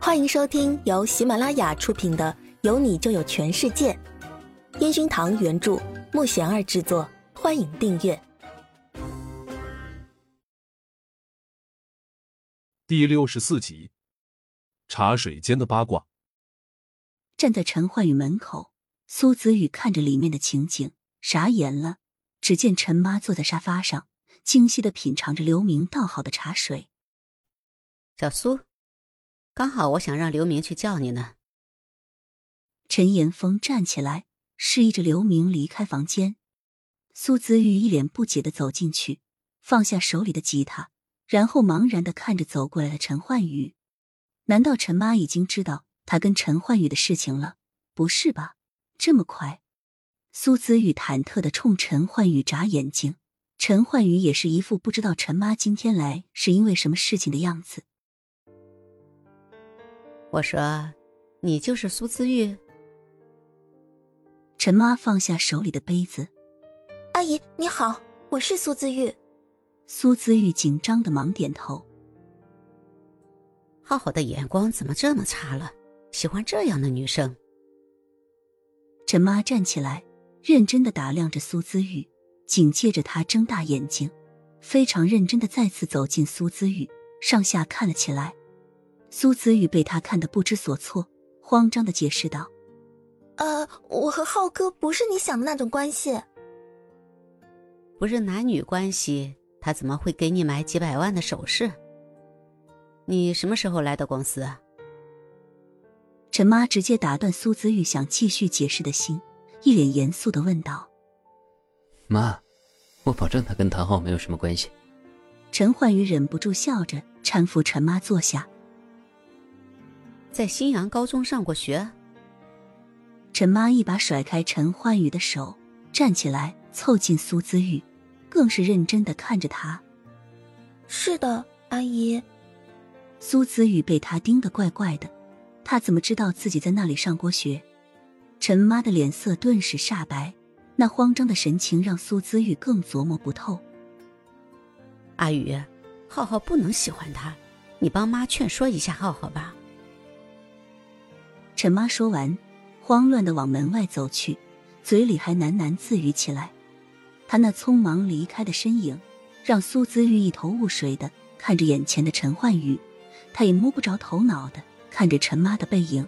欢迎收听由喜马拉雅出品的《有你就有全世界》，烟熏堂原著，木贤儿制作。欢迎订阅第六十四集。茶水间的八卦。站在陈焕宇门口，苏子宇看着里面的情景，傻眼了。只见陈妈坐在沙发上，精细的品尝着刘明倒好的茶水。小苏。刚好我想让刘明去叫你呢。陈岩峰站起来，示意着刘明离开房间。苏子玉一脸不解的走进去，放下手里的吉他，然后茫然的看着走过来的陈焕宇。难道陈妈已经知道他跟陈焕宇的事情了？不是吧，这么快？苏子玉忐忑的冲陈焕宇眨眼睛，陈焕宇也是一副不知道陈妈今天来是因为什么事情的样子。我说：“你就是苏姿玉。”陈妈放下手里的杯子，“阿姨你好，我是苏姿玉。”苏姿玉紧张的忙点头。浩浩的眼光怎么这么差了？喜欢这样的女生？陈妈站起来，认真的打量着苏姿玉，紧接着她睁大眼睛，非常认真的再次走进苏姿玉，上下看了起来。苏子宇被他看得不知所措，慌张的解释道：“呃，我和浩哥不是你想的那种关系，不是男女关系，他怎么会给你买几百万的首饰？你什么时候来的公司？”陈妈直接打断苏子玉想继续解释的心，一脸严肃的问道：“妈，我保证他跟唐昊没有什么关系。”陈焕宇忍不住笑着搀扶陈妈坐下。在新阳高中上过学。陈妈一把甩开陈焕宇的手，站起来凑近苏姿玉，更是认真的看着他。是的，阿姨。苏子玉被他盯得怪怪的，他怎么知道自己在那里上过学？陈妈的脸色顿时煞白，那慌张的神情让苏子玉更琢磨不透。阿宇，浩浩不能喜欢他，你帮妈劝说一下浩浩吧。陈妈说完，慌乱的往门外走去，嘴里还喃喃自语起来。她那匆忙离开的身影，让苏姿玉一头雾水的看着眼前的陈焕宇，他也摸不着头脑的看着陈妈的背影。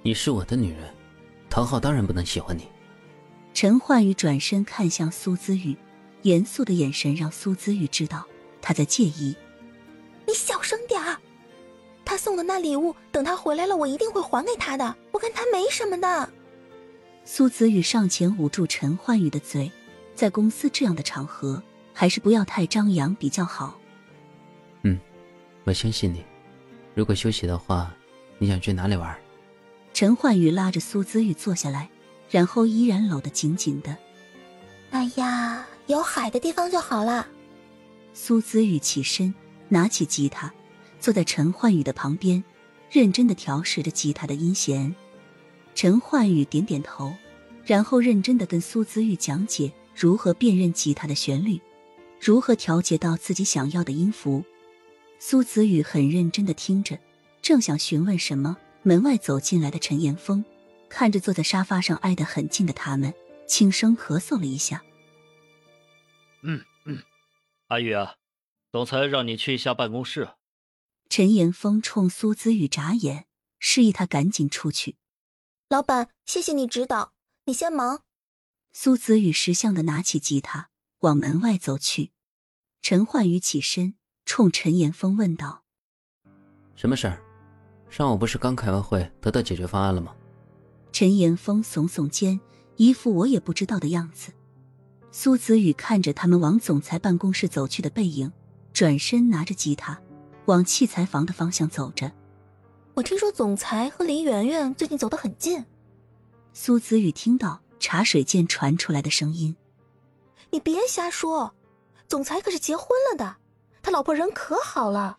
你是我的女人，唐昊当然不能喜欢你。陈焕宇转身看向苏姿玉，严肃的眼神让苏姿玉知道他在介意。你小声送的那礼物，等他回来了，我一定会还给他的。我跟他没什么的。苏子宇上前捂住陈焕宇的嘴，在公司这样的场合，还是不要太张扬比较好。嗯，我相信你。如果休息的话，你想去哪里玩？陈焕宇拉着苏子宇坐下来，然后依然搂得紧紧的。哎呀，有海的地方就好了。苏子宇起身，拿起吉他。坐在陈焕宇的旁边，认真的调试着吉他的音弦。陈焕宇点点头，然后认真的跟苏子玉讲解如何辨认吉他的旋律，如何调节到自己想要的音符。苏子玉很认真的听着，正想询问什么，门外走进来的陈岩峰，看着坐在沙发上挨得很近的他们，轻声咳嗽了一下。嗯嗯，阿宇啊，总裁让你去一下办公室。陈岩峰冲苏子雨眨眼，示意他赶紧出去。老板，谢谢你指导，你先忙。苏子雨识相的拿起吉他，往门外走去。陈焕宇起身，冲陈岩峰问道：“什么事儿？上午不是刚开完会，得到解决方案了吗？”陈岩峰耸耸肩，一副我也不知道的样子。苏子雨看着他们往总裁办公室走去的背影，转身拿着吉他。往器材房的方向走着。我听说总裁和林媛媛最近走得很近。苏子宇听到茶水间传出来的声音：“你别瞎说，总裁可是结婚了的，他老婆人可好了。”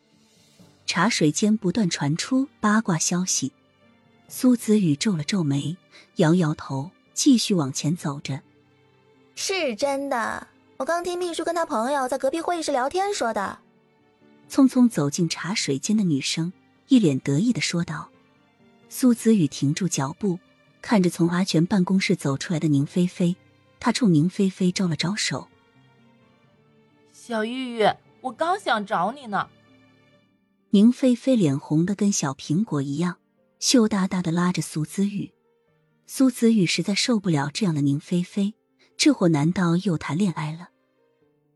茶水间不断传出八卦消息。苏子宇皱了皱眉，摇摇头，继续往前走着。是真的，我刚听秘书跟他朋友在隔壁会议室聊天说的。匆匆走进茶水间的女生，一脸得意的说道。苏子雨停住脚步，看着从阿全办公室走出来的宁菲菲，他冲宁菲菲招了招手：“小玉玉，我刚想找你呢。”宁菲菲脸红的跟小苹果一样，羞答答的拉着苏子雨。苏子雨实在受不了这样的宁菲菲，这货难道又谈恋爱了？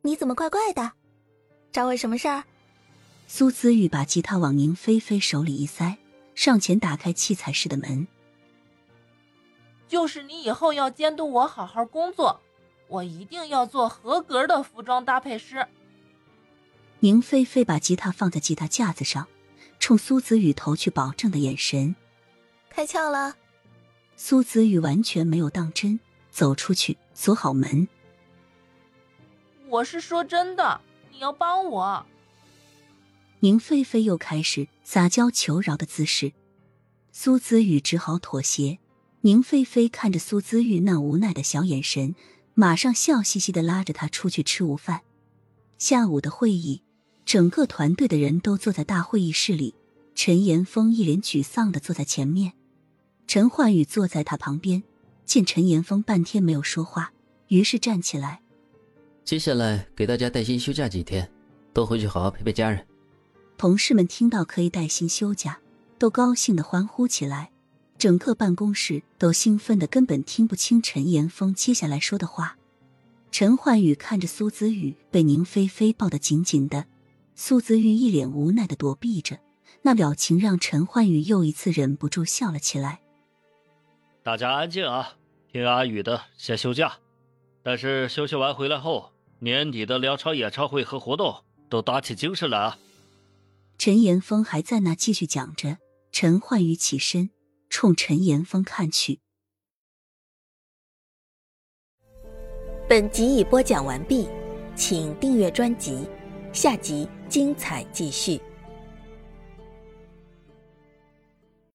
你怎么怪怪的？找我什么事儿？苏子玉把吉他往宁菲菲手里一塞。上前打开器材室的门，就是你以后要监督我好好工作，我一定要做合格的服装搭配师。宁菲菲把吉他放在吉他架子上，冲苏子宇投去保证的眼神。开窍了。苏子宇完全没有当真，走出去锁好门。我是说真的，你要帮我。宁菲菲又开始撒娇求饶的姿势，苏子玉只好妥协。宁菲菲看着苏子玉那无奈的小眼神，马上笑嘻嘻的拉着他出去吃午饭。下午的会议，整个团队的人都坐在大会议室里。陈岩峰一脸沮丧的坐在前面，陈焕宇坐在他旁边，见陈岩峰半天没有说话，于是站起来：“接下来给大家带薪休假几天，都回去好好陪陪家人。”同事们听到可以带薪休假，都高兴的欢呼起来。整个办公室都兴奋的根本听不清陈岩峰接下来说的话。陈焕宇看着苏子宇被宁菲菲抱得紧紧的，苏子玉一脸无奈的躲避着，那表情让陈焕宇又一次忍不住笑了起来。大家安静啊，听阿宇的，先休假。但是休息完回来后，年底的两场演唱会和活动都打起精神来啊！陈岩峰还在那继续讲着，陈焕宇起身冲陈岩峰看去。本集已播讲完毕，请订阅专辑，下集精彩继续。